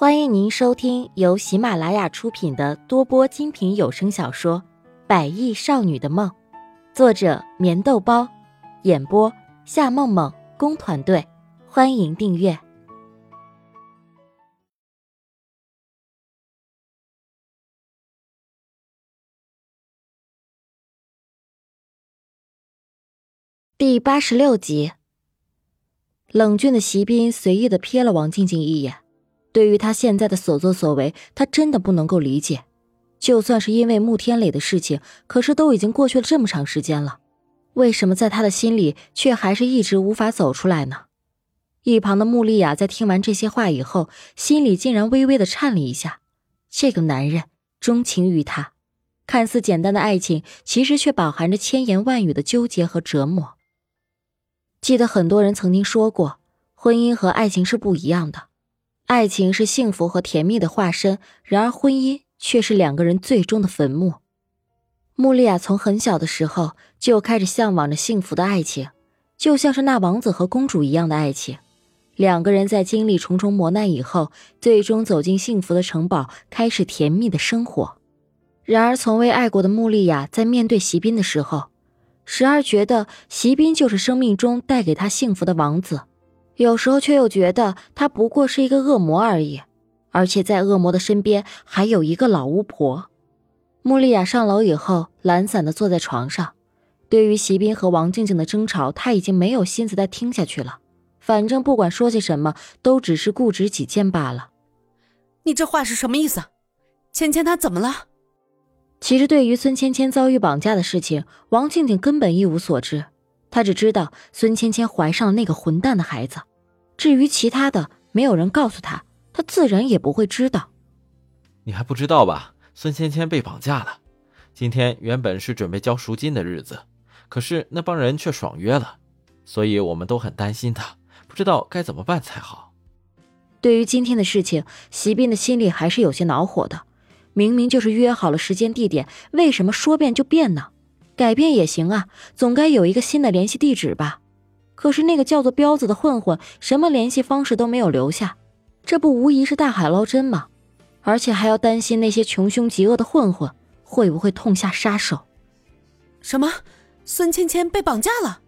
欢迎您收听由喜马拉雅出品的多播精品有声小说《百亿少女的梦》，作者：棉豆包，演播：夏梦梦工团队。欢迎订阅第八十六集。冷峻的席斌随意的瞥了王静静一眼。对于他现在的所作所为，他真的不能够理解。就算是因为穆天磊的事情，可是都已经过去了这么长时间了，为什么在他的心里却还是一直无法走出来呢？一旁的穆丽雅在听完这些话以后，心里竟然微微的颤了一下。这个男人钟情于她，看似简单的爱情，其实却饱含着千言万语的纠结和折磨。记得很多人曾经说过，婚姻和爱情是不一样的。爱情是幸福和甜蜜的化身，然而婚姻却是两个人最终的坟墓。穆丽亚从很小的时候就开始向往着幸福的爱情，就像是那王子和公主一样的爱情。两个人在经历重重磨难以后，最终走进幸福的城堡，开始甜蜜的生活。然而，从未爱过的穆丽亚在面对席斌的时候，时而觉得席斌就是生命中带给她幸福的王子。有时候却又觉得他不过是一个恶魔而已，而且在恶魔的身边还有一个老巫婆。穆丽亚上楼以后，懒散的坐在床上，对于席斌和王静静的争吵，他已经没有心思再听下去了。反正不管说些什么，都只是固执己见罢了。你这话是什么意思？芊芊她怎么了？其实对于孙芊芊遭遇绑架的事情，王静静根本一无所知，她只知道孙芊芊怀上了那个混蛋的孩子。至于其他的，没有人告诉他，他自然也不会知道。你还不知道吧？孙芊芊被绑架了。今天原本是准备交赎金的日子，可是那帮人却爽约了，所以我们都很担心他，不知道该怎么办才好。对于今天的事情，席斌的心里还是有些恼火的。明明就是约好了时间地点，为什么说变就变呢？改变也行啊，总该有一个新的联系地址吧。可是那个叫做彪子的混混，什么联系方式都没有留下，这不无疑是大海捞针吗？而且还要担心那些穷凶极恶的混混会不会痛下杀手。什么？孙芊芊被绑架了？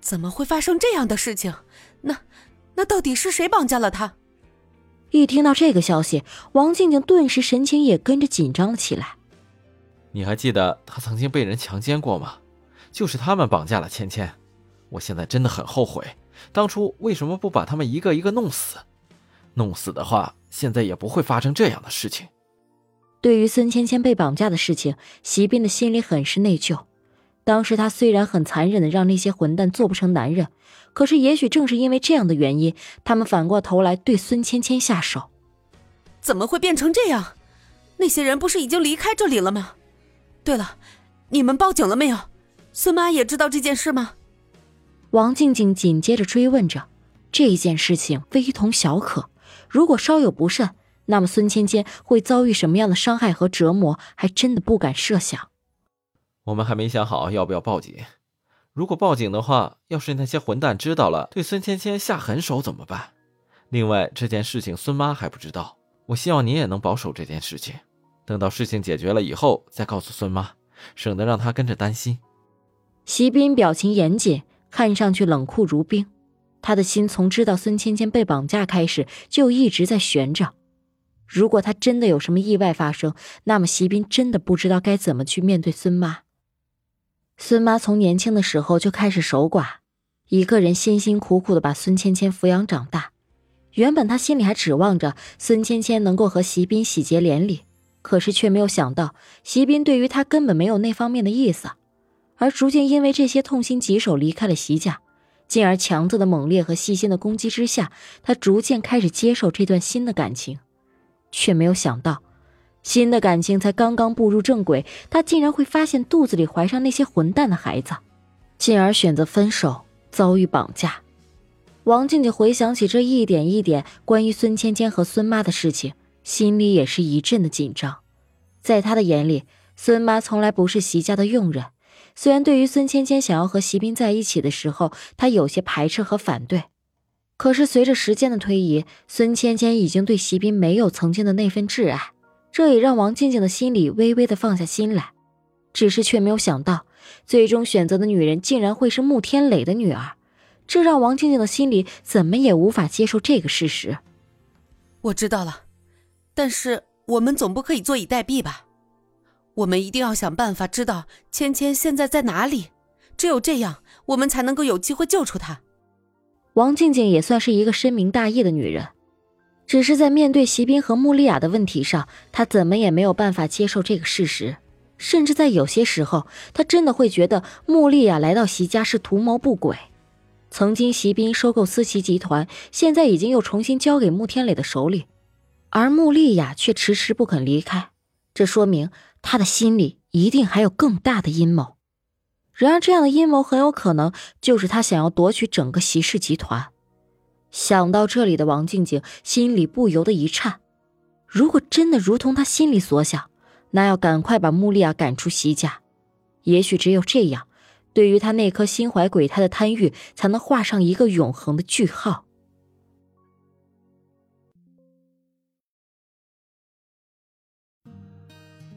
怎么会发生这样的事情？那那到底是谁绑架了他？一听到这个消息，王静静顿时神情也跟着紧张了起来。你还记得他曾经被人强奸过吗？就是他们绑架了芊芊。我现在真的很后悔，当初为什么不把他们一个一个弄死？弄死的话，现在也不会发生这样的事情。对于孙芊芊被绑架的事情，席斌的心里很是内疚。当时他虽然很残忍的让那些混蛋做不成男人，可是也许正是因为这样的原因，他们反过头来对孙芊芊下手。怎么会变成这样？那些人不是已经离开这里了吗？对了，你们报警了没有？孙妈也知道这件事吗？王静静紧接着追问着：“这件事情非同小可，如果稍有不慎，那么孙芊芊会遭遇什么样的伤害和折磨，还真的不敢设想。”我们还没想好要不要报警。如果报警的话，要是那些混蛋知道了，对孙芊芊下狠手怎么办？另外，这件事情孙妈还不知道，我希望你也能保守这件事情，等到事情解决了以后再告诉孙妈，省得让她跟着担心。席斌表情严谨。看上去冷酷如冰，他的心从知道孙芊芊被绑架开始就一直在悬着。如果他真的有什么意外发生，那么席斌真的不知道该怎么去面对孙妈。孙妈从年轻的时候就开始守寡，一个人辛辛苦苦的把孙芊芊抚养长大。原本他心里还指望着孙芊芊能够和席斌喜结连理，可是却没有想到席斌对于他根本没有那方面的意思。而逐渐因为这些痛心疾首离开了席家，进而强子的猛烈和细心的攻击之下，他逐渐开始接受这段新的感情，却没有想到，新的感情才刚刚步入正轨，他竟然会发现肚子里怀上那些混蛋的孩子，进而选择分手，遭遇绑架。王静静回想起这一点一点关于孙芊芊和孙妈的事情，心里也是一阵的紧张。在他的眼里，孙妈从来不是席家的佣人。虽然对于孙芊芊想要和席斌在一起的时候，他有些排斥和反对，可是随着时间的推移，孙芊芊已经对席斌没有曾经的那份挚爱，这也让王静静的心里微微的放下心来。只是却没有想到，最终选择的女人竟然会是穆天磊的女儿，这让王静静的心里怎么也无法接受这个事实。我知道了，但是我们总不可以坐以待毙吧？我们一定要想办法知道芊芊现在在哪里，只有这样，我们才能够有机会救出她。王静静也算是一个深明大义的女人，只是在面对席斌和穆丽亚的问题上，她怎么也没有办法接受这个事实，甚至在有些时候，她真的会觉得穆丽亚来到席家是图谋不轨。曾经席斌收购思琪集团，现在已经又重新交给穆天磊的手里，而穆丽亚却迟迟不肯离开，这说明他的心里一定还有更大的阴谋。然而，这样的阴谋很有可能就是他想要夺取整个席氏集团。想到这里的王静静心里不由得一颤。如果真的如同他心里所想，那要赶快把穆丽亚赶出席家。也许只有这样，对于他那颗心怀鬼胎的贪欲，才能画上一个永恒的句号。